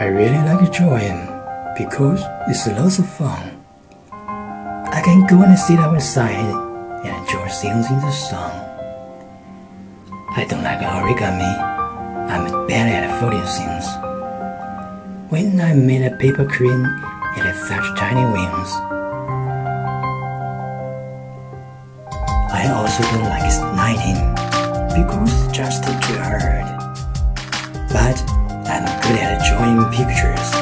I really like drawing because it's lots of fun. I can go and sit outside and draw things in the sun. I don't like origami. I'm bad at folding things. When I made a paper crane, it had such tiny wings. I also don't like knitting because it's just too hard. I'm good at drawing pictures,